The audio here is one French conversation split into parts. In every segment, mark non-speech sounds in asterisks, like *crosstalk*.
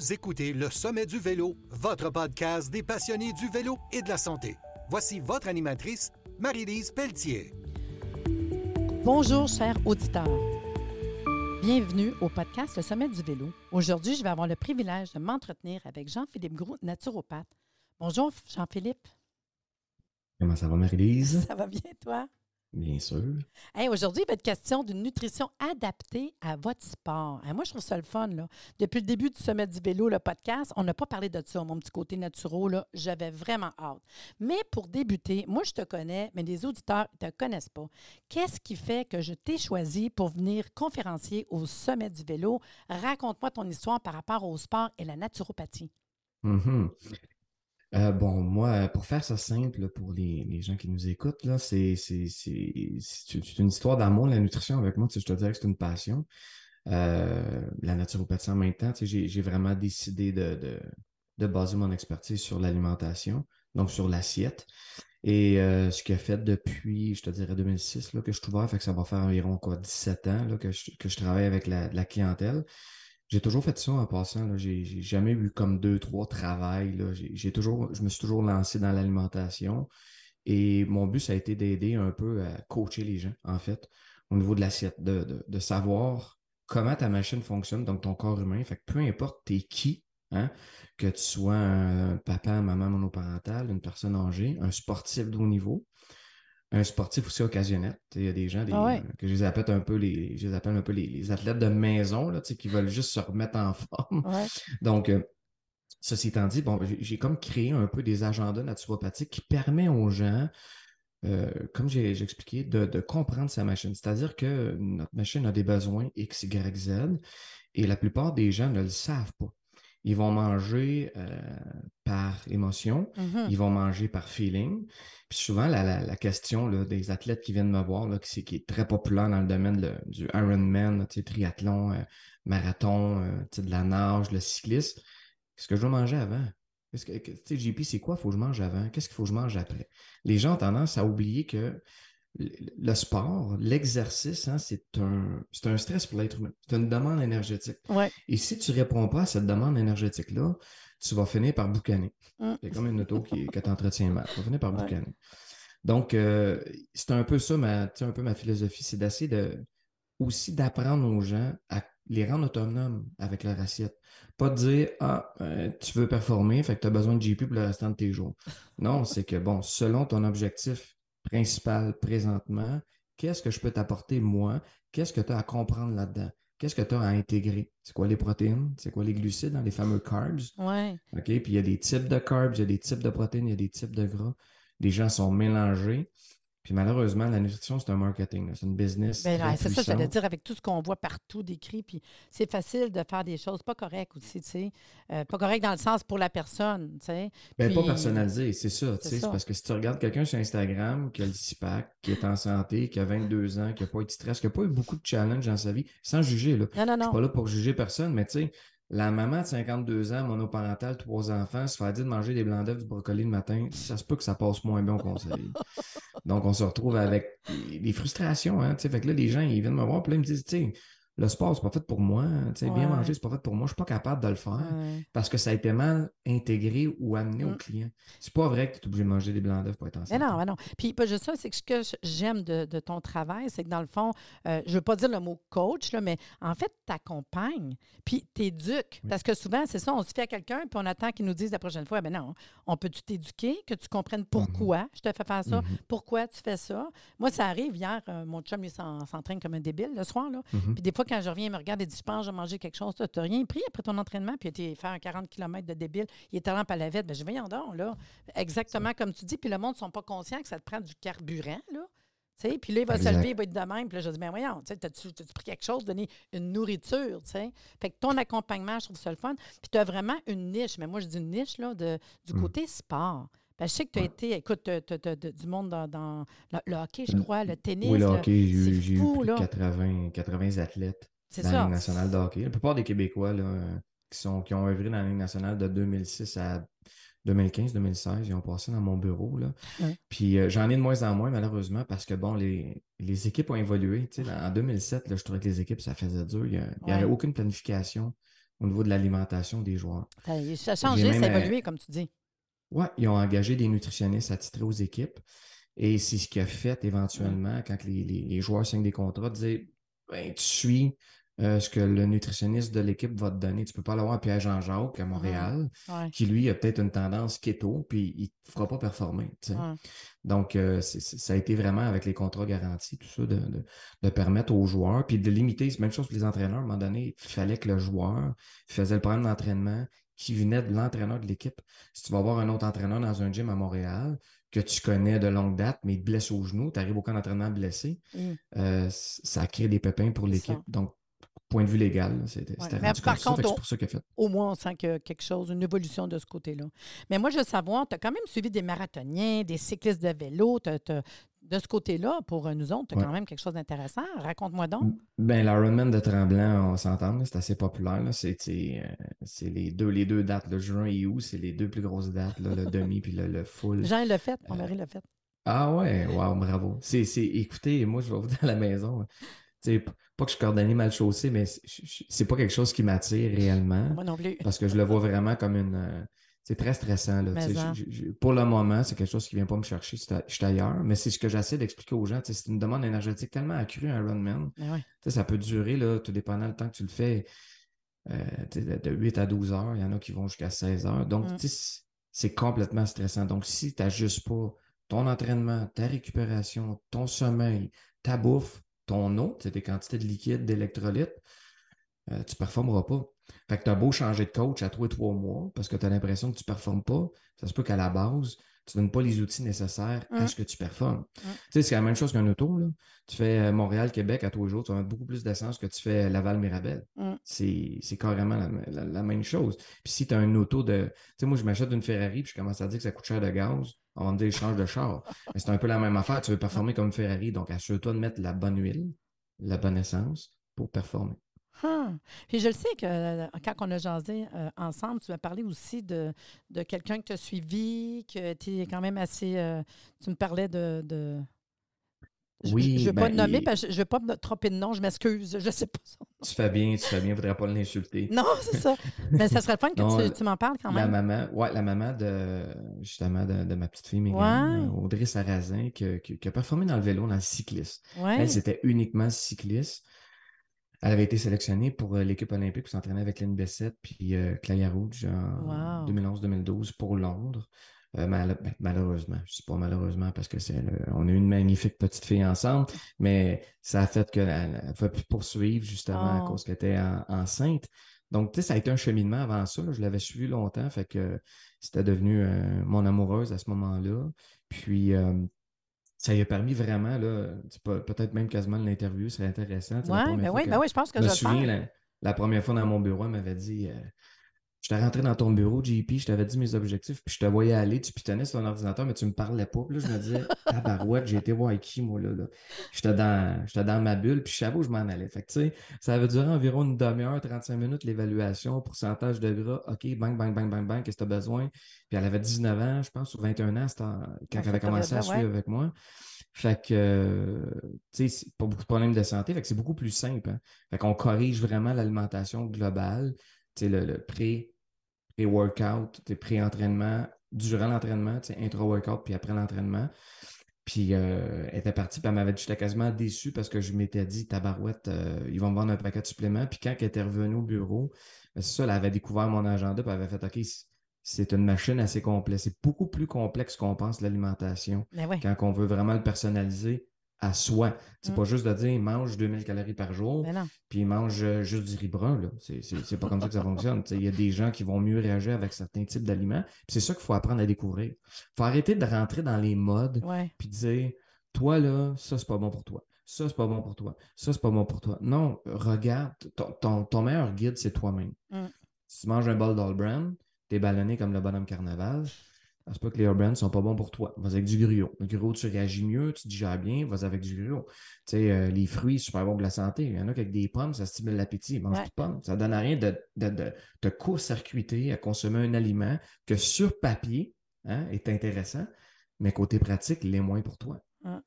Vous écoutez Le Sommet du Vélo, votre podcast des passionnés du vélo et de la santé. Voici votre animatrice, Marie-Lise Pelletier. Bonjour, chers auditeurs. Bienvenue au podcast Le Sommet du Vélo. Aujourd'hui, je vais avoir le privilège de m'entretenir avec Jean-Philippe Gros, naturopathe. Bonjour, Jean-Philippe. Comment ça va, Marie-Lise? Ça va bien, toi? Bien sûr. Hey, Aujourd'hui, il va être question d'une nutrition adaptée à votre sport. Moi, je trouve ça le fun. Là. Depuis le début du Sommet du vélo, le podcast, on n'a pas parlé de ça, mon petit côté naturel. J'avais vraiment hâte. Mais pour débuter, moi, je te connais, mais les auditeurs ne te connaissent pas. Qu'est-ce qui fait que je t'ai choisi pour venir conférencier au Sommet du vélo? Raconte-moi ton histoire par rapport au sport et la naturopathie. Mhm. Euh, bon, moi, pour faire ça simple pour les, les gens qui nous écoutent, là, c'est, c'est, c'est, c'est une histoire d'amour, la nutrition avec moi. Tu sais, je te dirais que c'est une passion. Euh, la naturopathie en même temps, tu sais, j'ai, j'ai vraiment décidé de, de, de baser mon expertise sur l'alimentation, donc sur l'assiette. Et euh, ce qui a fait depuis, je te dirais, 2006 là, que je suis ouvert, fait que ça va faire environ quoi, 17 ans là, que, je, que je travaille avec la, la clientèle. J'ai toujours fait ça en passant. Là. J'ai, jamais eu comme deux, trois travails. J'ai, toujours, je me suis toujours lancé dans l'alimentation. Et mon but, ça a été d'aider un peu à coacher les gens, en fait, au niveau de l'assiette, de, de, savoir comment ta machine fonctionne, donc ton corps humain. Fait que peu importe t'es qui, hein, que tu sois un papa, maman monoparental, une personne âgée, un sportif de haut niveau, un sportif aussi occasionnel. Il y a des gens des, Ah ouais. euh, que je les appelle un peu les, je les appelle un peu les, les athlètes de maison, là, qui veulent juste se remettre en *laughs* forme. Ouais. Donc, euh, ceci étant dit, bon, j'ai comme créé un peu des agendas naturopathiques qui permet aux gens, euh, comme j'ai j'ai expliqué, de, de comprendre sa machine. C'est-à-dire que notre machine a des besoins X, Y, Z et la plupart des gens ne le savent pas. Ils vont manger euh, par émotion, Mhm. ils vont manger par feeling. Puis souvent, la, la, la question là, des athlètes qui viennent me voir, là, qui, est très populaire dans le domaine le- du Ironman, triathlon, euh, marathon, euh, de la nage, le cycliste, qu'est-ce que je dois manger avant? Qu'est-ce que, que- tu sais, JP, c'est quoi? Faut que je mange avant? Qu'est-ce qu'il faut que je mange après? Les gens ont tendance à oublier que le sport, l'exercice, hein, c'est un, un stress pour l'être humain. C'est une demande énergétique. Ouais. Et si tu réponds pas à cette demande énergétique-là, tu vas finir par boucaner. Mm. C'est comme une auto qui, que tu entretiens mal. Tu vas finir par Ouais. boucaner. Donc, euh, c'est un peu ça, ma, un peu ma philosophie, c'est d'essayer de, aussi d'apprendre aux gens à les rendre autonomes avec leur assiette. Pas de dire, ah, euh, tu veux performer, fait que tu as besoin de GP pour le restant de tes jours. Non, c'est que, bon, selon ton objectif principal présentement, qu'est-ce que je peux t'apporter, moi? Qu'est-ce que tu as à comprendre là-dedans? Qu'est-ce que tu as à intégrer? C'est quoi les protéines? C'est quoi les glucides, hein, les fameux carbs? Ouais. OK? Puis il y a des types de carbs, il y a des types de protéines, il y a des types de gras. Les gens sont mélangés. Puis malheureusement, la nutrition, c'est un marketing, c'est une business. Ben, c'est ça, j'allais dire, avec tout ce qu'on voit partout décrit, puis c'est facile de faire des choses pas correctes aussi, tu sais. Euh, pas correctes dans le sens pour la personne, tu sais. Ben, pas personnalisé, c'est ça. tu sais. C'est parce que si tu regardes quelqu'un sur Instagram qui a le six-pack, qui est en santé, qui a 22 ans, qui n'a pas eu de stress, qui n'a pas eu beaucoup de challenges dans sa vie, sans juger, là. Non, non, Je suis non. pas là pour juger personne, mais tu sais, la maman de 52 ans, monoparentale, trois enfants, se fait dire de manger des blancs d'œufs, du brocoli le matin, ça se peut que ça passe moins bien au conseil. *laughs* Donc, on se retrouve avec des frustrations, hein. Fait que là, les gens, ils viennent me voir, puis là, ils me disent, tu sais, le sport, c'est pas fait pour moi, tu sais, Ouais. bien manger, c'est pas fait pour moi, je suis pas capable de le faire Ouais. parce que ça a été mal intégré ou amené au Mm. client. C'est pas vrai que tu es obligé de manger des blancs d'œufs pour être en Mais non, mais non. Puis pas juste ça, c'est que ce que j'aime de, de ton travail, c'est que dans le fond, euh, je veux pas dire le mot coach, là, mais en fait, tu accompagnes, puis tu éduques. Parce que souvent, c'est ça, on se fait à quelqu'un, puis on attend qu'il nous dise la prochaine fois, ben non, on peut-tu t'éduquer, que tu comprennes pourquoi je te fais faire ça, Mhm. pourquoi tu fais ça. Moi, ça arrive hier, euh, mon chum, il s'en- s'entraîne comme un débile le soir, là. Mhm. Puis des fois, quand je reviens, il me regarde et dit, je pense, j'ai mangé quelque chose, tu n'as rien pris après ton entraînement, puis été faire un 40 km de débile, il est allé à la vête. Ben, je vais y en donc, là. Exactement comme tu dis. Puis le monde ne sont pas conscients que ça te prend du carburant, là. Tu puis là, il va Exact. se lever, il va être de même. Puis là, je dis, ben voyons, tu t'as-tu pris quelque chose, donner une nourriture, tu sais? Fait que ton accompagnement, je trouve ça le fun. Puis tu as vraiment une niche, mais moi, je dis une niche, là, de, du Mm. côté sport. Ben, je sais que tu as été, écoute, tu as, du monde dans, dans le, le hockey, je Mm. crois, le tennis. Oui, le hockey, j'ai eu- fou, plus de là. 80, 80 athlètes dans la ça. Ligue nationale de hockey. La plupart des Québécois là, euh, qui, sont, qui ont œuvré dans la Ligue nationale de 2006 à 2015-2016, ils ont passé dans mon bureau. Là. Ouais. Puis euh, j'en ai de moins en moins, malheureusement, parce que bon, les, les équipes ont évolué. Tu sais, en 2007, là, je trouvais que les équipes, ça faisait dur. Il n'y avait aucune planification au niveau de l'alimentation des joueurs. Ça, ça a changé, ça a évolué, comme tu dis. Oui, ils ont engagé des nutritionnistes attitrés aux équipes. Et c'est ce qui a fait éventuellement, quand les, joueurs signent des contrats, de dire ben, tu suis euh, ce que le nutritionniste de l'équipe va te donner. Tu ne peux pas l'avoir à Pierre-Jean-Jacques à Montréal, qui lui a peut-être une tendance keto, puis il ne fera pas performer. Donc, euh, ça a été vraiment avec les contrats garantis, tout ça, de, permettre aux joueurs, puis de limiter, c'est même chose pour les entraîneurs. À un moment donné, il fallait que le joueur faisait le programme d'entraînement qui venait de l'entraîneur de l'équipe. Si tu vas voir un autre entraîneur dans un gym à Montréal, que tu connais de longue date, mais il te blesse au genou, tu arrives au camp d'entraînement blessé, mmh. euh, ça crée des pépins pour l'équipe. Donc, point de vue légal. C'était par contre, c'est pour ça a fait. Au moins, on sent qu'il y a quelque chose, une évolution de ce côté-là. Mais moi, je veux savoir, tu as quand même suivi des marathoniens, des cyclistes de vélo. De ce côté-là, pour nous autres, tu as quand même quelque chose d'intéressant. Raconte-moi donc. Ben, l'Ironman de Tremblant, on s'entend, c'est assez populaire. C'est euh, les, deux, les deux dates, le juin et août, c'est les deux plus grosses dates, le *laughs* demi puis le, full. Jean l'a fait, mon mari l'a fait. Ah ouais, wow, bravo. C'est, écoutez, moi, je vais vous *laughs* dans la maison pas que je suis cordonnier mal chaussé, mais c'est pas quelque chose qui m'attire réellement. Moi non plus. Parce que je le vois vraiment comme une. C'est très stressant. Là, pour le moment, c'est quelque chose qui vient pas me chercher. Je suis ailleurs. Mais c'est ce que j'essaie d'expliquer aux gens. C'est une demande énergétique tellement accrue, un Runman. Ben Ça peut durer, là, tout dépendant du temps que tu le fais, euh, de 8 à 12 heures. Il y en a qui vont jusqu'à 16 heures. Donc, mm. c'est complètement stressant. Donc, si tu n'ajustes pas ton entraînement, ta récupération, ton sommeil, ta bouffe, ton eau, tes quantités de liquide, d'électrolytes, euh, tu ne performeras pas. Fait que tu as beau changer de coach à trois et trois mois parce que tu as l'impression que tu ne performes pas. Ça se peut qu'à la base, tu ne donnes pas les outils nécessaires à ce que tu performes. c'est la même chose qu'un auto. Là. Tu fais euh, Montréal-Québec à tous les jours, tu vas mettre beaucoup plus d'essence que tu fais Laval-Mirabel. C'est carrément la, même chose. Puis si tu as un auto de. Tu sais, moi, je m'achète une Ferrari puis je commence à dire que ça coûte cher de gaz. On va me dire, change de char. *laughs* Mais c'est un peu la même affaire. Tu veux performer comme Ferrari, donc assure-toi de mettre la bonne huile, la bonne essence pour performer. Puis je le sais que euh, quand on a jasé euh, ensemble, tu m'as parlé aussi de, de quelqu'un que tu as suivi, que tu es quand même assez. Euh, tu me parlais de. oui, je ne vais pas ben, le nommer, parce que je ne vais pas me tromper de nom, je m'excuse, je ne sais pas Tu fais bien, tu fais bien, je ne voudrais pas l'insulter. Non, c'est ça. Mais ça serait le fun que tu, m'en parles quand même. La maman, ouais, la maman de justement de, ma petite fille Mégane, Audrey Sarrazin, qui, qui, a performé dans le vélo, dans le cycliste. Elle, c'était uniquement cycliste. Elle avait été sélectionnée pour euh, l'équipe olympique pour s'entraîner avec l'NB7 puis euh, Claire Rouge en 2011-2012 pour Londres. Euh, ben, malheureusement, je ne sais pas malheureusement parce que c'est on a une magnifique petite fille ensemble, mais ça a fait qu'elle ne pouvait plus poursuivre justement à oh. cause qu'elle était enceinte. Donc, tu sais, ça a été un cheminement avant ça. je l'avais suivi longtemps, fait que c'était devenu mon amoureuse à ce moment-là. Puis, ça lui a permis vraiment, là, peut-être même quasiment l'interview, c'est intéressant. Oui, ben oui, ben oui, je pense que je, me souviens, la, la, première fois dans mon bureau, elle m'avait dit euh, je t'ai rentré dans ton bureau, JP, je t'avais dit mes objectifs, puis je te voyais aller, tu pitonnais sur ton ordinateur, mais tu me parlais pas. Puis là, je me disais, *laughs* tabarouette, j'ai été voir qui, moi, là. là. J'étais dans, dans ma bulle, puis je savais où je m'en allais. Fait que, tu sais, ça avait duré environ une demi-heure, 35 minutes, l'évaluation, pourcentage de gras. OK, bang, bang, bang, bang, bang, qu'est-ce que tu as besoin? Puis elle avait 19 ans, je pense, ou 21 ans, quand elle avait commencé à suivre avec moi. Fait que, tu sais, pas beaucoup de problèmes de santé. Fait que c'est beaucoup plus simple. Hein. Fait qu'on corrige vraiment l'alimentation globale. Tu sais, le, le pré workout pré-entraînement, durant l'entraînement, intra-workout, puis après l'entraînement. Puis euh, elle était partie, puis elle m'avait dit j'étais quasiment déçu parce que je m'étais dit, tabarouette, euh, ils vont me vendre un paquet de suppléments. Puis quand elle était revenue au bureau, ben, c'est ça, elle avait découvert mon agenda, puis elle avait fait OK, c'est une machine assez complexe. C'est beaucoup plus complexe qu'on pense l'alimentation. Ben quand on veut vraiment le personnaliser, à soi. C'est pas mm. juste de dire mange 2000 calories par jour, puis mange euh, juste du riz brun. C'est pas comme ça que ça fonctionne. Il y a des gens qui vont mieux réagir avec certains types d'aliments. C'est ça qu'il faut apprendre à découvrir. Il faut arrêter de rentrer dans les modes puis dire toi là, ça c'est pas bon pour toi. Ça, c'est pas bon pour toi. Ça, c'est pas bon pour toi. Non, regarde, ton, ton, meilleur guide, c'est toi-même. Mm. Si tu manges un bol d'All tu es ballonné comme le bonhomme carnaval, c'est pas que les brands ne sont pas bons pour toi. Vas avec du gruau. Le gruau, tu réagis mieux, tu digères bien, vas avec du gruau. Tu sais, euh, les fruits, super bon pour la santé. Il y en a avec des pommes, ça stimule l'appétit. Mange des pommes. Ça donne à rien de, te court-circuiter à consommer un aliment que sur papier hein, est intéressant, mais côté pratique, il est moins pour toi. Ah,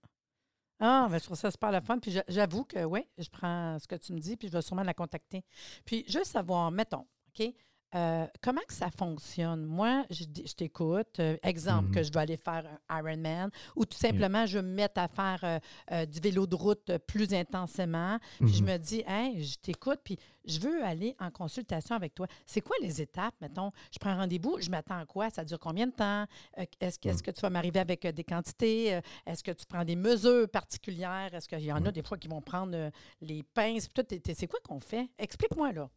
ah ben, je trouve ça super la fun. Puis j'avoue que oui, je prends ce que tu me dis, puis je vais sûrement la contacter. Puis juste savoir, mettons, OK? Euh, comment que ça fonctionne? Moi, je, dis- je t'écoute. euh, exemple, que je dois aller faire un Ironman ou tout simplement, je me mette à faire euh, du vélo de route plus intensément. Puis je Mhm. me dis, hey, je t'écoute, puis je veux aller en consultation avec toi. C'est quoi les étapes, mettons? Je prends rendez-vous, je m'attends à quoi? Ça dure combien de temps? Est-ce, que, est-ce que tu vas m'arriver avec des quantités? Est-ce que tu prends des mesures particulières? Est-ce qu'il y en a des fois qui vont prendre les pinces? C'est quoi qu'on fait? Explique-moi, là.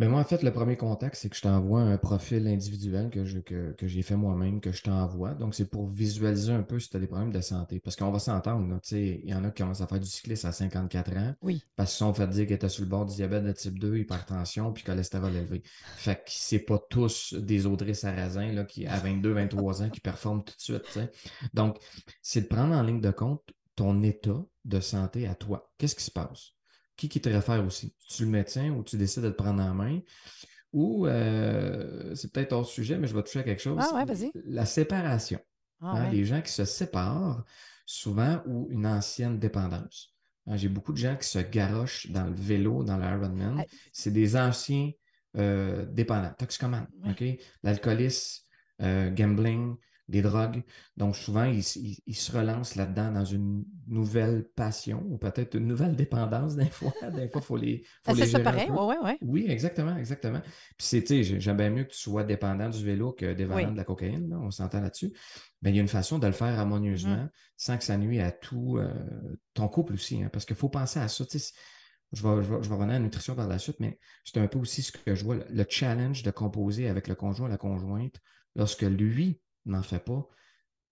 Ben moi, en fait, le premier contact, c'est que je t'envoie un profil individuel que, je, que, que j'ai fait moi-même, que je t'envoie. Donc, c'est pour visualiser un peu si tu as des problèmes de santé. Parce qu'on va s'entendre, il y en a qui commencent à faire du cyclisme à 54 ans Oui. parce qu'ils sont fait dire qu'ils étaient sur le bord du diabète de type 2, hypertension, puis cholestérol élevé. Fait que c'est pas tous des Audrey Sarrazin là, qui, à 22, 23 ans qui performent tout de suite. Donc, c'est de prendre en ligne de compte ton état de santé à toi. Qu'est-ce qui se passe? Qui qui te réfère aussi? Tu le médecin ou tu décides de te prendre en main? Ou euh, c'est peut-être hors sujet, mais je vais toucher à quelque chose. Ah ouais, vas-y. La séparation. Ah, Hein, ouais. Les gens qui se séparent, souvent, ou une ancienne dépendance. Hein, J'ai beaucoup de gens qui se garochent dans le vélo, dans l'Ironman. C'est des anciens euh, dépendants, toxicomanes. Ouais. OK? L'alcoolisme, euh, gambling, des drogues. Donc, souvent, ils, ils- ils se relancent là-dedans dans une nouvelle passion ou peut-être une nouvelle dépendance *laughs* des fois. Des fois, il faut les, faut les c'est ça pareil, peu. oui, oui, exactement, exactement. Puis c'est, tu sais, j'aime bien mieux que tu sois dépendant du vélo que dépendant Oui. de la cocaïne, là, on s'entend là-dessus. Mais il y a une façon de le faire harmonieusement Mm-hmm. sans que ça nuise à tout euh, ton couple aussi, hein, parce qu'il faut penser à ça. tu sais, Je vais, je, vais, je vais revenir à la nutrition par la suite, mais c'est un peu aussi ce que je vois, le challenge de composer avec le conjoint, la conjointe, lorsque lui n'en fait pas,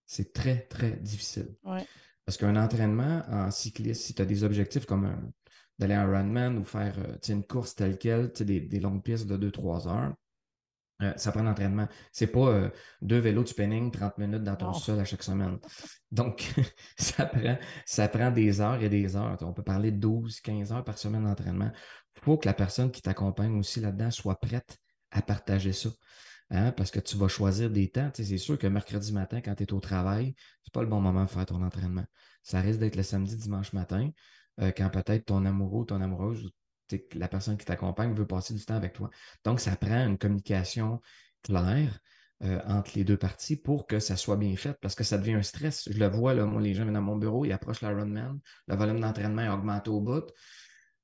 c'est très, très difficile. Ouais. Parce qu'un entraînement en cycliste, si tu as des objectifs comme un- d'aller en Ironman ou faire euh, une course telle quelle, des, des longues pistes de 2-3 heures, euh, ça prend l'entraînement. C'est pas euh, deux vélos de spinning 30 minutes dans ton sol à chaque semaine. Donc, *laughs* ça prend, ça prend des heures et des heures. On peut parler de 12, 15 heures par semaine d'entraînement. Il faut que la personne qui t'accompagne aussi là-dedans soit prête à partager ça. Hein, parce que tu vas choisir des temps. C'est sûr que mercredi matin, quand tu es au travail, c'est pas le bon moment de faire ton entraînement. Ça risque d'être le samedi, dimanche matin, euh, quand peut-être ton amoureux ou ton amoureuse la personne qui t'accompagne veut passer du temps avec toi. Donc, ça prend une communication claire euh, entre les deux parties pour que ça soit bien fait parce que ça devient un stress. Je le vois, là, moi, les gens viennent dans mon bureau, ils approchent l'Ironman, le volume d'entraînement est augmenté au bout.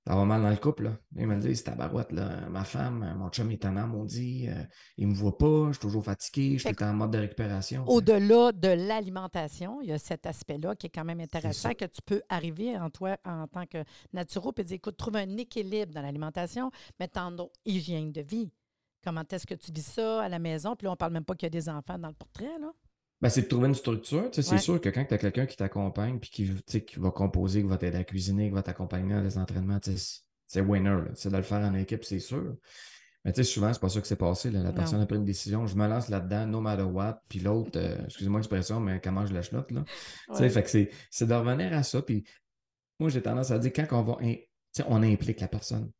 Ça va mal dans le couple. Là. Ils me disent, tabarouette, là, ma femme, mon chum est tannant, maudit, euh, il me voit pas, je suis toujours fatigué, je suis en mode de récupération. Au-delà de l'alimentation, il y a cet aspect-là qui est quand même intéressant que tu peux arriver en toi en tant que naturo et dire écoute, trouve un équilibre dans l'alimentation, mais ton hygiène de vie. Comment est-ce que tu vis ça à la maison? Puis là, on parle même pas qu'il y a des enfants dans le portrait, là. Ben, c'est de trouver une structure. Ouais. C'est sûr que quand tu as quelqu'un qui t'accompagne puis qui, qui va composer, qui va t'aider à cuisiner, qui va t'accompagner dans les entraînements, c'est- winner. C'est de le faire en équipe, c'est sûr. Mais tu sais, souvent, c'est pas ça que c'est passé. là. La Non. personne a pris une décision, je me lance là-dedans, no matter what. Puis l'autre, euh, excusez-moi l'expression, mais comment je la chenotte, là? Tu sais, Ouais. Fait que c'est, de revenir à ça. Puis moi, j'ai tendance à dire quand on va, in- on implique la personne.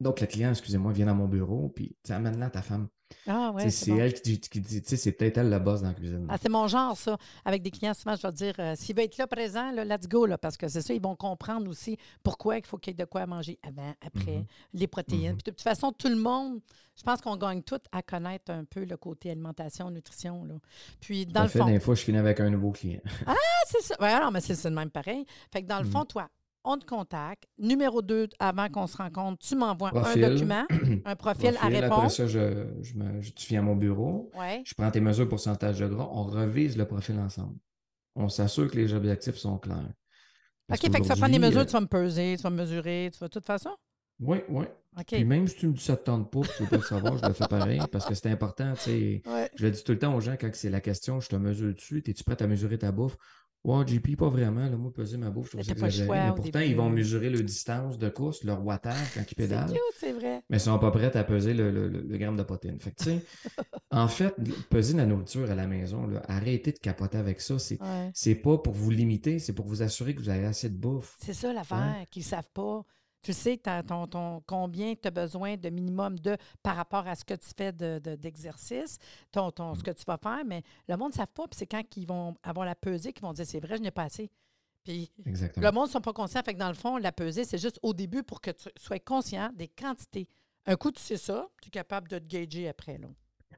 Donc, le client, excusez-moi, vient dans mon bureau, puis amène-la à ta femme. Ah, ouais, c'est bon. elle qui, dit- qui dit, tu sais, c'est peut-être elle le boss dans la cuisine. Ah, c'est mon genre, ça. Avec des clients, souvent, je vais dire, euh, s'il veut être là présent, là, let's go, là, parce que c'est ça, ils vont comprendre aussi pourquoi il faut qu'il y ait de quoi manger avant, après, Mhm. les protéines. Mhm. Puis de toute façon, tout le monde, je pense qu'on gagne tout à connaître un peu le côté alimentation, nutrition. Là. Puis, dans le fait, fond, des fois, je finis avec un nouveau client. ah, c'est ça. Ouais, non, mais c'est le même pareil. Fait que dans le Mhm. fond, toi, on te contacte. Numéro 2, avant qu'on se rencontre, tu m'envoies un document, un *clears throat* profil, à Profil. Après répondre. ça, je, je me- je- tu viens à mon bureau, Ouais. je prends tes mesures pourcentage de gras, on revise le profil ensemble. On s'assure que les objectifs sont clairs. Parce OK, fait que tu vas prendre des mesures, euh, tu vas me peser, tu vas me mesurer, tu vas tout faire ça? Oui, oui. OK. Puis même si tu me dis ça ne te tente pas, tu veux pas le savoir, je le fais pareil parce que c'est important. Ouais. Je le dis tout le temps aux gens quand c'est la question, je te mesure dessus, es-tu prête à mesurer ta bouffe? Ouais, JP, pas vraiment. Là, moi, peser ma bouffe, je trouve ça exagéré. Mais pourtant, ils vont mesurer leur distance de course, leur wattage quand ils C'est pédalent. cute, c'est vrai. mais ils sont pas prêts à peser le, le- le- le gramme de protéines. Fait que, *laughs* en fait, peser la nourriture à la maison, là, arrêtez de capoter avec ça. C'est, Ouais. c'est pas pour vous limiter, c'est pour vous assurer que vous avez assez de bouffe. C'est ça l'affaire, qu'ils ne savent pas. Tu sais ton, ton- combien tu as besoin de minimum de par rapport à ce que tu fais de- de- d'exercice, ton, ton- ce que tu vas faire, mais le monde ne savent pas. Puis c'est quand ils vont avoir la pesée qu'ils vont dire c'est vrai, je n'ai pas assez. Puis Exactement. le monde ne sont pas conscients. Fait que dans le fond, la pesée, c'est juste au début pour que tu sois conscient des quantités Un coup, tu sais ça, tu es capable de te gager après. Là.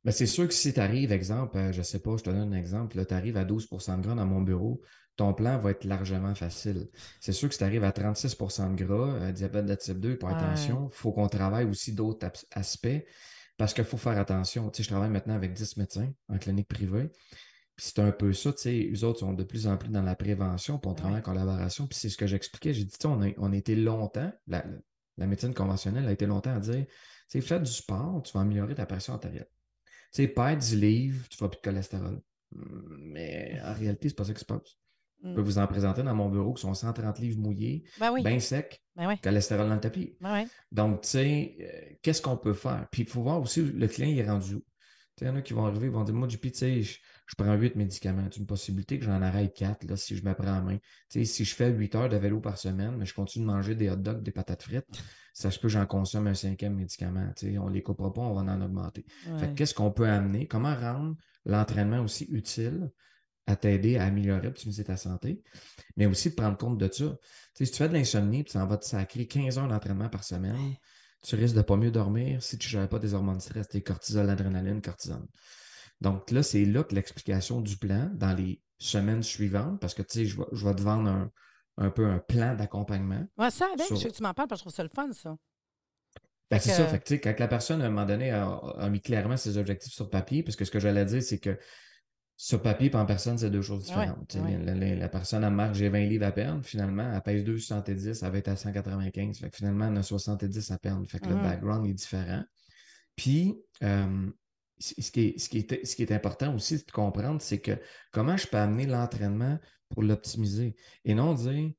Ben, c'est sûr que si tu arrives, exemple, euh, je ne sais pas, je te donne un exemple, tu arrives à 12 de gras dans mon bureau, ton plan va être largement facile. C'est sûr que si tu arrives à 36% de gras, euh, diabète de type 2, hypertension, il faut qu'on travaille aussi d'autres aspects parce qu'il faut faire attention. Tu sais, je travaille maintenant avec 10 médecins en clinique privée. Puis c'est un peu ça, tu sais, eux autres sont de plus en plus dans la prévention, puis on travaille en collaboration. Puis c'est ce que j'expliquais. J'ai dit, tu sais, on a, on été longtemps, la, la, médecine conventionnelle a été longtemps à dire, tu sais, fais du sport, tu vas améliorer ta pression artérielle. Tu sais, perds 10 livres, tu vas plus de cholestérol. Mais en réalité, c'est pas ça qui se passe. Je peux mm. vous en présenter dans mon bureau qui sont 130 livres mouillés, ben bien secs, ben cholestérol dans le tapis. Ben Donc, tu sais, euh, qu'est-ce qu'on peut faire? Puis, il faut voir aussi le client il est rendu où? Il y en a qui vont arriver, ils vont dire Moi, du tu sais, je, prends 8 médicaments. C'est une possibilité que j'en arrête 4 là, si je me prends en main. Tu sais, si je fais 8 heures de vélo par semaine, mais je continue de manger des hot dogs, des patates frites, *laughs* ça se peut j'en consomme un cinquième médicament. Tu sais, on ne les coupera pas, on va en augmenter. qu'est-ce qu'on peut amener? Comment rendre l'entraînement aussi utile? À t'aider à améliorer, optimiser ta santé, mais aussi de prendre compte de ça. si tu fais de l'insomnie, tu en vas te sacrer 15 heures d'entraînement par semaine, tu risques de pas mieux dormir si tu ne gères pas des hormones de stress, tes cortisol, adrénaline, cortisone. Donc là, c'est là que l'explication du plan dans les semaines suivantes, parce que tu sais, je vais, te vendre un, peu un plan d'accompagnement. Ouais, ça, avec, je sais que tu m'en parles parce que je trouve ça le fun, ça. Ben, c'est ça. Fait quand la personne, à un moment donné, a, mis clairement ses objectifs sur papier, parce que ce que j'allais dire, c'est que sur papier et en personne, c'est deux choses différentes. La, personne, a marque, j'ai 20 livres à perdre. Finalement, elle pèse 2,70, elle va être à 195. Fait que finalement, elle a 70 à perdre. Fait que le mm-hmm. background est différent. Puis, euh, ce, qui est, ce, qui est, ce qui est important aussi de comprendre, c'est que comment je peux amener l'entraînement pour l'optimiser? Et non dire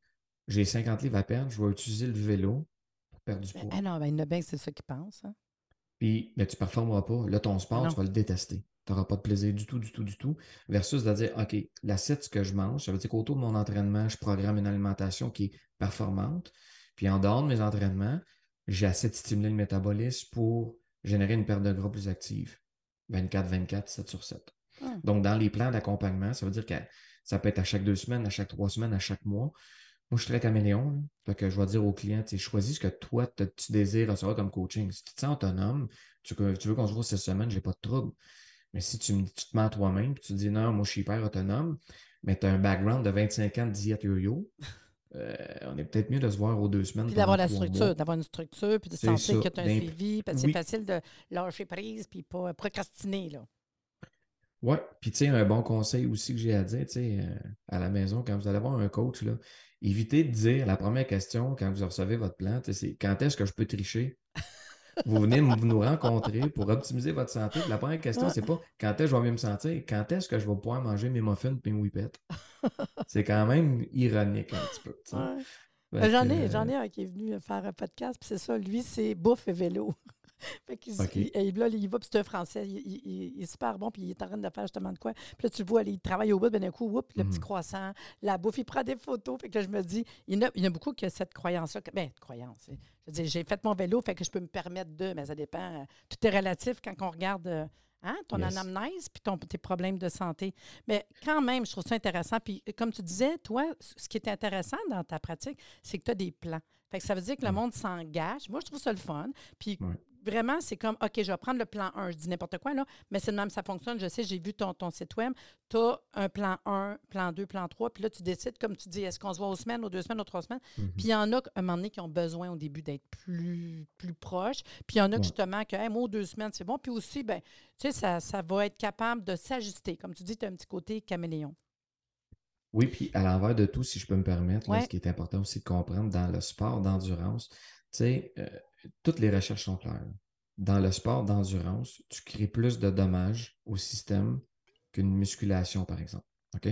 j'ai 50 livres à perdre, je vais utiliser le vélo pour perdre du poids. Ah non, ben, il y en a bien c'est ça qu'ils pensent. Hein. Puis, ben, tu ne performeras pas. Là, ton sport, tu vas le détester tu n'auras pas de plaisir du tout, du tout, du tout. Versus de dire, OK, l'assiette que je mange, ça veut dire qu'autour de mon entraînement, je programme une alimentation qui est performante. Puis en dehors de mes entraînements, j'ai assez de stimuler le métabolisme pour générer une perte de gras plus active. 24-24, 7 sur 7. Ah. Donc, dans les plans d'accompagnement, ça veut dire que ça peut être à chaque deux semaines, à chaque trois semaines, à chaque mois. Moi, je suis très caméléon. que je vais dire aux clients, choisis ce que toi, tu désires recevoir comme coaching. Si tu te sens autonome, tu, tu veux qu'on se voit cette semaine, je n'ai pas de trouble. Mais si tu, tu te mets à toi-même tu te dis non, moi je suis hyper autonome, mais tu as un background de 25 ans de diète yo-yo, *laughs* euh, on est peut-être mieux de se voir aux deux semaines. Puis d'avoir la structure, d'avoir une structure, puis de sentir que tu as un suivi, parce que c'est facile de lâcher prise puis pas procrastiner. Là. Oui, puis tu sais, un bon conseil aussi que j'ai à dire, tu sais, euh, à la maison, quand vous allez voir un coach, là, évitez de dire la première question quand vous recevez votre plan, c'est quand est-ce que je peux tricher? *laughs* vous venez nous rencontrer pour optimiser votre santé. La première question, c'est pas quand est-ce que je vais mieux me sentir, quand est-ce que je vais pouvoir manger mes muffins et mes whippets. c'est quand même ironique un petit peu. Ben, j'en ai, j'en ai un qui est venu faire un podcast, puis c'est ça, lui, c'est bouffe et vélo. *laughs* fait qu'il il, là, il va, puis c'est un Français, il, est super bon, puis il est en train de faire justement de quoi. Puis là, tu le vois, il travaille au bout, ben d'un coup, whoop, le petit mhm. croissant, la bouffe, il prend des photos. Fait que là, je me dis, il y en a, il y a beaucoup qui ont cette croyance-là. Ben, croyance. Je veux dire, j'ai fait mon vélo, fait que je peux me permettre de, mais ça dépend. Tout est relatif quand on regarde. Euh, hein, ton anamnèse puis ton, tes problèmes de santé. Mais quand même, je trouve ça intéressant. Puis comme tu disais, toi, ce qui est intéressant dans ta pratique, c'est que tu as des plans. Fait que ça veut dire que le monde s'engage. Moi, je trouve ça le fun. Puis vraiment, c'est comme, OK, je vais prendre le plan 1. Je dis n'importe quoi, là, mais c'est de même ça fonctionne. Je sais, j'ai vu ton, ton site web. Tu as un plan 1, plan 2, plan 3. Puis là, tu décides, comme tu dis, est-ce qu'on se voit aux semaines, aux deux semaines, aux trois semaines? Mhm. Puis il y en a, à un moment donné, qui ont besoin au début d'être plus, plus proches. Puis il y en a justement, que, hey, moi, aux deux semaines, c'est bon. Puis aussi, ben, tu sais, ça, ça va être capable de s'ajuster. Comme tu dis, tu as un petit côté caméléon. Oui, puis à l'envers de tout, si je peux me permettre, ce qui est important aussi de comprendre dans le sport d'endurance, tu sais, euh, toutes les recherches sont claires. Dans le sport d'endurance, tu crées plus de dommages au système qu'une musculation, par exemple. OK?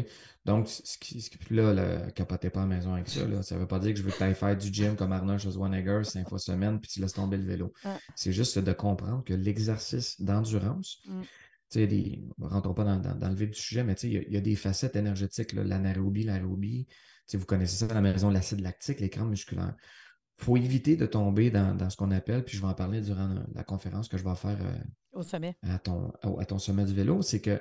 Donc, ce qui, ce qui là, le, capotez pas à la maison avec ça. Là. Ça ne veut pas dire que je veux que tu faire du gym comme Arnold Schwarzenegger cinq fois semaine puis tu laisses tomber le vélo. C'est juste de comprendre que l'exercice d'endurance, mm. tu sais, rentrons pas dans, le vif du sujet, mais il y, a des facettes énergétiques, l'anaérobie, l'aérobie. Vous connaissez ça à la maison, l'acide lactique, l'écran musculaire faut éviter de tomber dans, ce qu'on appelle, puis je vais en parler durant la conférence que je vais faire euh, au sommet. À, ton, à ton sommet du vélo, c'est que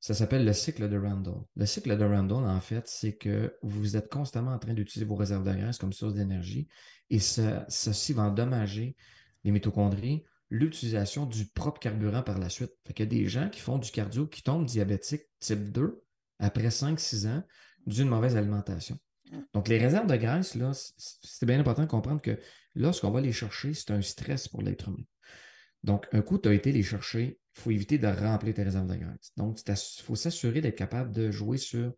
ça s'appelle le cycle de Randall. Le cycle de Randall, en fait, c'est que vous êtes constamment en train d'utiliser vos réserves de graisse comme source d'énergie et ceci va endommager les mitochondries, l'utilisation du propre carburant par la suite. Fait qu'il y a des gens qui font du cardio qui tombent diabétiques type 2 après 5-6 ans d'une mauvaise alimentation. Donc, les réserves de graisse, là, c'est bien important de comprendre que lorsqu'on va les chercher, c'est un stress pour l'être humain. Donc, un coup, tu as été les chercher, il faut éviter de remplir tes réserves de graisse. Donc, il faut s'assurer d'être capable de jouer sur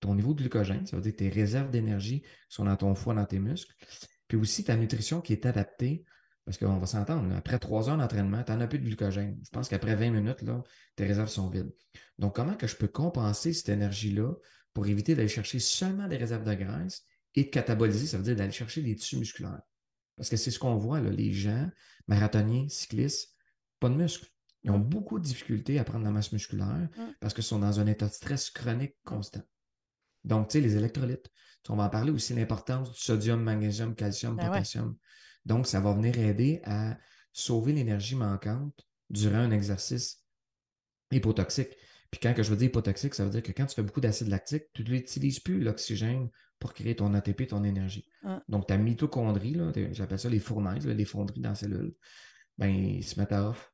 ton niveau de glucogène, ça veut dire tes réserves d'énergie sont dans ton foie, dans tes muscles, puis aussi ta nutrition qui est adaptée, parce qu'on va s'entendre, après trois heures d'entraînement, tu n'en as plus de glucogène. Je pense qu'après 20 minutes, là, tes réserves sont vides. Donc, comment que je peux compenser cette énergie-là pour éviter d'aller chercher seulement des réserves de graisse et de cataboliser, ça veut dire d'aller chercher des tissus musculaires. Parce que c'est ce qu'on voit, là, les gens, marathoniens, cyclistes, pas de muscles. Ils ont beaucoup de difficultés à prendre la masse musculaire parce qu'ils sont dans un état de stress chronique constant. Donc, tu sais, les électrolytes. On va en parler aussi l'importance du sodium, magnésium, calcium, ben potassium. Donc, ça va venir aider à sauver l'énergie manquante durant un exercice hypotoxique. Puis quand que je veux dire hypotoxique, ça veut dire que quand tu fais beaucoup d'acide lactique, tu n'utilises plus l'oxygène pour créer ton ATP, ton énergie. Donc, ta mitochondrie, j'appelle ça les fournaises, les fonderies dans la cellule, ben, ils se mettent à off.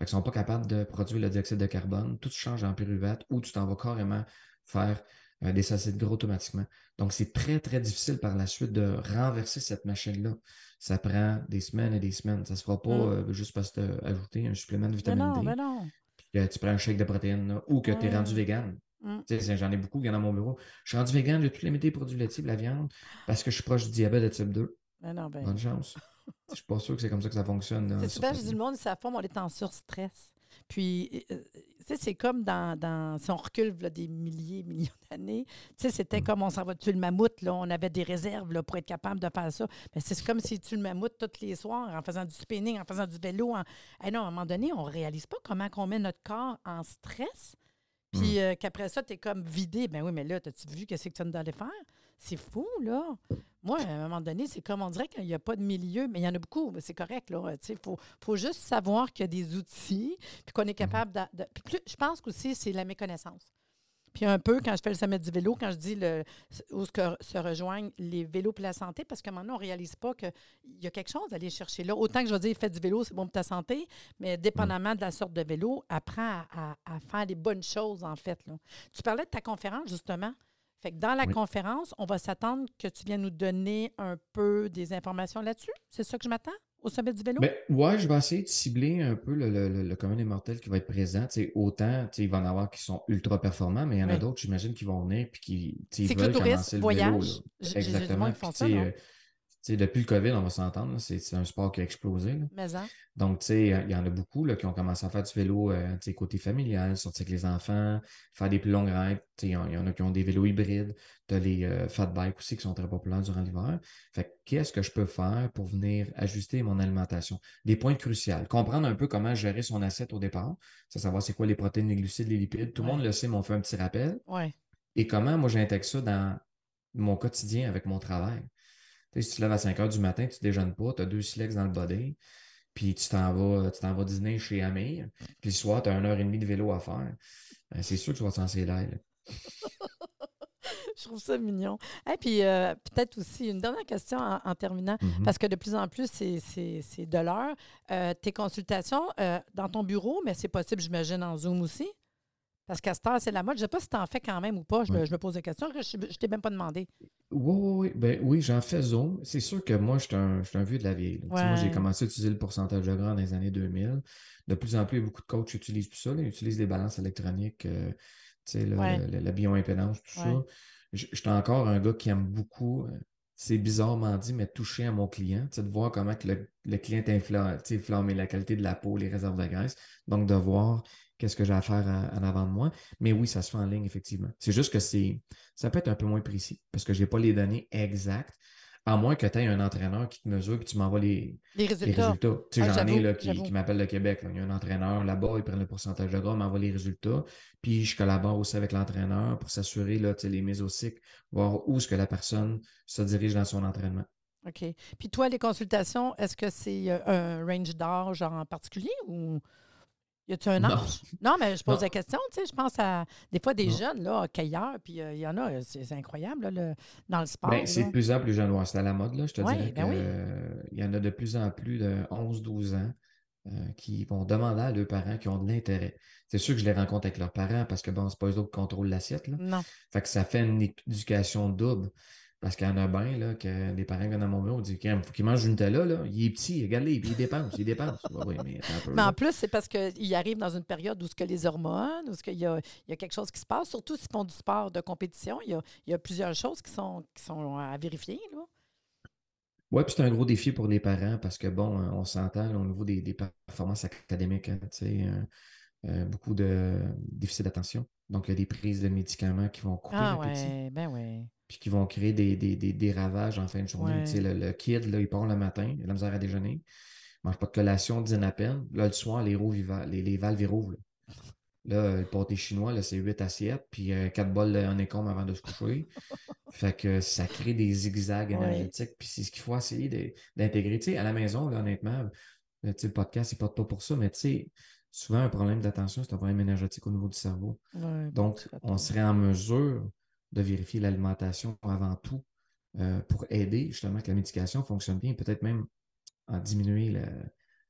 Ils ne sont pas capables de produire le dioxyde de carbone. Tout change en pyruvate ou tu t'en vas carrément faire euh, des acides gras automatiquement. Donc, c'est très, très difficile par la suite de renverser cette machine-là. Ça prend des semaines et des semaines. Ça ne se fera pas mm. euh, juste parce que tu as ajouté un supplément de vitamine non, D. Non. Puis tu prends un shake de protéines ou que tu es rendu vegan. Mm. J'en ai beaucoup qui viennent dans mon bureau. Je suis rendu vegan, j'ai tout limité les produits laitiers, la viande, parce que je suis proche du diabète de type 2. Ben non, ben... Bonne chance. *laughs* je suis pas sûr que c'est comme ça que ça fonctionne. C'est super, je dis le monde, ça forme, on est en surstress. Puis, euh, c'est comme dans, si on recule des milliers, *laughs* millions d'années, c'était mm. comme on s'en va tuer le mammouth, là, on avait des réserves là, pour être capable de faire ça. Mais c'est comme si tu le mammouth tous les soirs en faisant du spinning, en faisant du vélo. En... non, à un moment donné, on ne réalise pas comment on met notre corps en stress. Puis mm. euh, qu'après ça, tu es comme vidé. Ben oui, mais là, as-tu vu qu'est-ce que tu d'aller faire? C'est fou, là. Moi, à un moment donné, c'est comme on dirait qu'il n'y a pas de milieu, mais il y en a beaucoup, c'est correct, là. Il faut, faut, juste savoir qu'il y a des outils, puis qu'on est mhm. capable de. Puis je pense qu'aussi, c'est la méconnaissance. Puis un peu, quand je fais le sommet du vélo, quand je dis le, où se rejoignent les vélos pour la santé, parce qu'à un moment donné, on ne réalise pas qu'il y a quelque chose à aller chercher là. Autant que je vais dire, fais du vélo, c'est bon pour ta santé, mais dépendamment de la sorte de vélo, apprends à, à, faire des bonnes choses, en fait. Là. Tu parlais de ta conférence, justement. Fait que dans la conférence, on va s'attendre que tu viennes nous donner un peu des informations là-dessus. C'est ça que je m'attends? Au sommet du vélo? Oui, ben, ouais, je vais essayer de cibler un peu le, le, le commun des mortels qui va être présent. autant, il va y en avoir qui sont ultra performants, mais il y en a d'autres, j'imagine, qui vont venir et qui veulent commencer le voyage. vélo. Exactement. Ça, depuis le COVID, on va s'entendre, c'est un sport qui a explosé. Donc, tu sais, il y en a beaucoup là, qui ont commencé à faire du vélo euh, côté familial, sortir avec les enfants, faire des plus longues rides. Il y, en a qui ont des vélos hybrides. Tu as les euh, fat bikes aussi qui sont très populaires durant l'hiver. Fait qu'est-ce que je peux faire pour venir ajuster mon alimentation? Des points cruciaux. Comprendre un peu comment gérer son assiette au départ. C'est savoir c'est quoi les protéines, les glucides, les lipides. Tout le monde le sait, mais on fait un petit rappel. Ouais. Et comment moi j'intègre ça dans mon quotidien avec mon travail? Si tu te lèves à 5 heures du matin, tu ne déjeunes pas, tu as deux silex dans le body, puis tu t'en vas, tu t'en vas dîner chez Amir, puis le soir, tu as une heure et demie de vélo à faire. Ben, c'est sûr que tu vas te sentir l'air. *laughs* Je trouve ça mignon. Et puis, euh, peut-être aussi une dernière question en, terminant, mm-hmm. parce que de plus en plus, c'est de l'heure. Euh, tes consultations euh, dans ton bureau, mais c'est possible, j'imagine, en Zoom aussi? Parce qu'à cette heure, c'est la mode. Je ne sais pas si tu en fais quand même ou pas. Je, me, pose des questions. Je ne t'ai même pas demandé. Oui, oui, oui. Ben, oui, j'en fais Zoom. C'est sûr que moi, je suis un, un, vieux de la vieille. Moi, j'ai commencé à utiliser le pourcentage de gras dans les années 2000. De plus en plus, beaucoup de coachs utilisent tout ça. Ils utilisent les balances électroniques, euh, la bioimpédance, tout ça. Je, suis encore un gars qui aime beaucoup, euh, c'est bizarrement dit, mais toucher à mon client, de voir comment que le, le client inflammé, la qualité de la peau, les réserves de graisse. Donc, de voir qu'est-ce que j'ai à faire en avant de moi. Mais oui, ça se fait en ligne, effectivement. C'est juste que c'est ça peut être un peu moins précis parce que je n'ai pas les données exactes. À moins que tu aies un entraîneur qui te mesure et tu m'envoies les, les, résultats. Tu sais, ah, j'en ai là, qui, qui m'appelle de Québec. Il y a un entraîneur là-bas, il prend le pourcentage de gras, m'envoie les résultats. Puis je collabore aussi avec l'entraîneur pour s'assurer les mises au cycle, voir où est-ce que la personne se dirige dans son entraînement. OK. Puis toi, les consultations, est-ce que c'est euh, un range d'âge en particulier ou Y a-tu un Non. âge? Non, mais je pose Non. la question, tu sais, je pense à des fois des Non. jeunes, là, hockeyeurs, puis euh, il y en a, c'est incroyable, là, le- dans le sport. Ben, c'est de plus en plus jeune. C'est à la mode, là. Je te Ouais, dirais ben oui. qu'il y en a de plus en plus de 11-12 ans euh, qui vont demander à leurs parents qui ont de l'intérêt. C'est sûr que je les rencontre avec leurs parents parce que, bon, c'est pas eux autres qui contrôlent l'assiette, là. Non. Fait que ça fait une éducation double. Parce qu'il y en a bien, là, que des parents viennent dans mon bureau, disent, il faut qu'il mange du Nutella, là. Il est petit, regarde-le, puis il dépense, il dépense. Ouais, oui, mais attends un peu, Mais là. en plus, c'est parce qu'il arrive dans une période où ce que les hormones, où ce qu'il y y a quelque chose qui se passe, surtout s'ils font du sport de compétition, il y a, il y a plusieurs choses qui sont, qui sont à vérifier. Là. Ouais, puis c'est un gros défi pour les parents parce que, bon, euh, on s'entend au niveau des, des performances académiques, hein, tu sais, euh, euh, beaucoup de déficit d'attention. Donc, il y a des prises de médicaments qui vont couper Ah l'appétit, ouais, ben ouais. Puis qui vont créer des, des, des, des ravages en fin de journée. Ouais. Le, le kid, là, il part le matin, il a la misère à déjeuner, il mange pas de collation, dîne à peine. Là, le soir, les, roues, les, les valves, ils rouvrent. Là, *laughs* Là, euh, le pâté chinois, là, c'est 8 assiettes, puis 4 bols en écombe avant de se coucher. *laughs* Fait que ça crée des zigzags Ouais. énergétiques. Puis c'est ce qu'il faut essayer d'intégrer. Tu sais, à la maison, là, honnêtement, euh, le podcast, il porte pas pour ça, mais tu sais, souvent, un problème d'attention, c'est un problème énergétique au niveau du cerveau. Ouais, Donc, on serait en mesure de vérifier l'alimentation avant tout euh, pour aider justement que la médication fonctionne bien, peut-être même en diminuer la,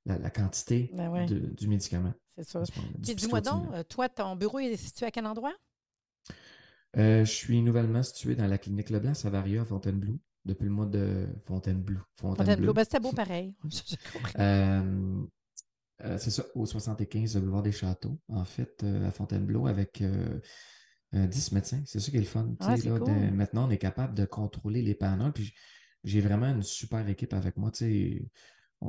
la- la quantité Ben de- du médicament. C'est ça. dis-moi donc, euh, toi, ton bureau est situé à quel endroit? Euh, je suis nouvellement situé dans la clinique Leblanc, Savaria, à Fontainebleau, depuis le mois de Fontainebleau. Fontainebleau. Ben, c'était beau pareil. *laughs* Euh, euh, c'est ça, au 75 boulevard des Châteaux, en fait, à Fontainebleau, avec euh, euh, 10 médecins. C'est ça qui est le fun. Ah, là, cool. de- maintenant, on est capable de contrôler les panneaux. Puis j'ai vraiment une super équipe avec moi.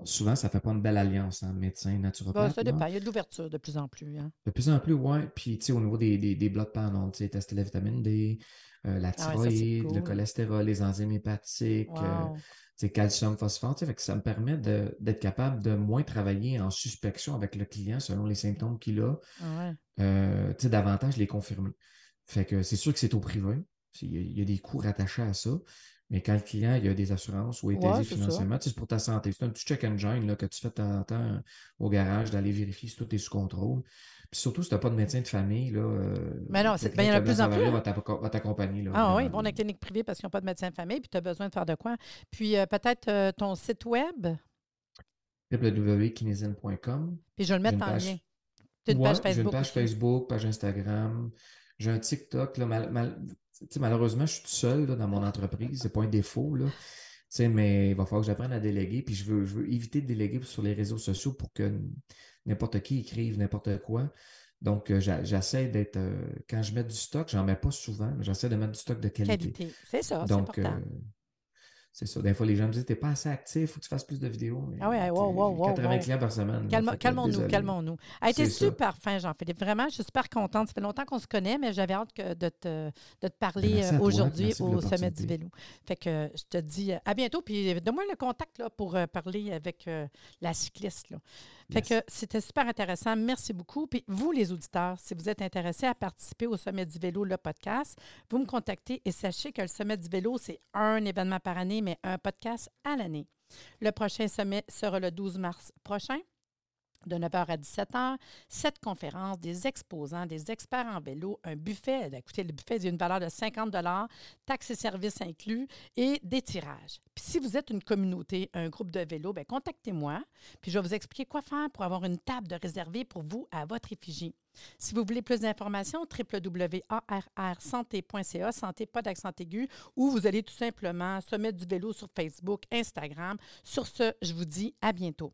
souvent, ça ne fait pas une belle alliance en médecin, Ben, naturopathe. ça dépend. Il y a de l'ouverture de plus en plus. Hein. De plus en plus, ouais. Puis, tu sais, au niveau des, des, des blocs panneaux, tu sais, tester la vitamine D, euh, la Ah ouais, thyroïde, le cholestérol, les enzymes hépatiques, euh, Wow. tu sais, calcium, phosphore, fait que ça me permet d'être capable de moins travailler en suspicion avec le client selon les symptômes qu'il a, Ah ouais. euh, tu sais, davantage les confirmer. Fait que c'est sûr que c'est au privé. Il y, a, il y a des coûts rattachés à ça. Mais quand le client il a des assurances ou est Ouais, financièrement, c'est pour ta santé. C'est un petit check engine là, que tu fais de temps en temps au garage d'aller vérifier si tout est sous contrôle. Puis surtout, si tu n'as pas de médecin de famille, là, euh, Mais non, ben, il y en a de plus en plus, va t'acco- va t'accompagner. là, Ah oui, ils vont dans là. la clinique privée parce qu'ils n'ont pas de médecin de famille, puis tu as besoin de faire de quoi. Puis euh, peut-être euh, ton site web, www.kinesine.com. puis je vais le mettre en page- lien. Tu as une Ouais, page Facebook une page aussi. Facebook, page Instagram. J'ai un TikTok. Là, mal- mal- malheureusement, je suis tout seul là, dans mon entreprise. C'est pas un défaut. Là. Mais il va falloir que j'apprenne à déléguer. Puis je veux, je veux éviter de déléguer sur les réseaux sociaux pour que n'importe qui écrive n'importe quoi. Donc, euh, j'essaie d'être. euh, quand je mets du stock, j'en mets pas souvent, mais j'essaie de mettre du stock de qualité. Qualité. C'est ça, Donc, important. euh, c'est ça. Des fois, les gens me disent T'es pas assez actif, faut que tu fasses plus de vidéos. Mais, Ah wow, wow, wow, 80 wow. clients par semaine. Calme- Calmons-nous, calmons-nous. C'est ça. super fin, Jean-Philippe. Vraiment, je suis super contente. Ça fait longtemps qu'on se connaît, mais j'avais hâte que de, te, de te parler euh, aujourd'hui au Sommet du vélo. Fait que euh, je te dis euh, à bientôt. Puis donne-moi le contact là, pour parler avec euh, la cycliste. Là. Fait Yes. que c'était super intéressant. Merci beaucoup. Puis vous, les auditeurs, si vous êtes intéressés à participer au Sommet du vélo, le podcast, vous me contactez et sachez que le Sommet du vélo, c'est un événement par année, mais un podcast à l'année. Le prochain sommet sera le 12 mars prochain de 9h à 17h, sept conférences, des exposants, des experts en vélo, un buffet. Écoutez, le buffet, a une valeur de 50 taxes et services inclus, et des tirages. Puis si vous êtes une communauté, un groupe de vélo, bien, contactez-moi, puis je vais vous expliquer quoi faire pour avoir une table de réservée pour vous à votre effigie. Si vous voulez plus d'informations, www.arrsanté.ca, santé pas d'accent aigu, ou vous allez tout simplement se mettre du vélo sur Facebook, Instagram. Sur ce, je vous dis à bientôt.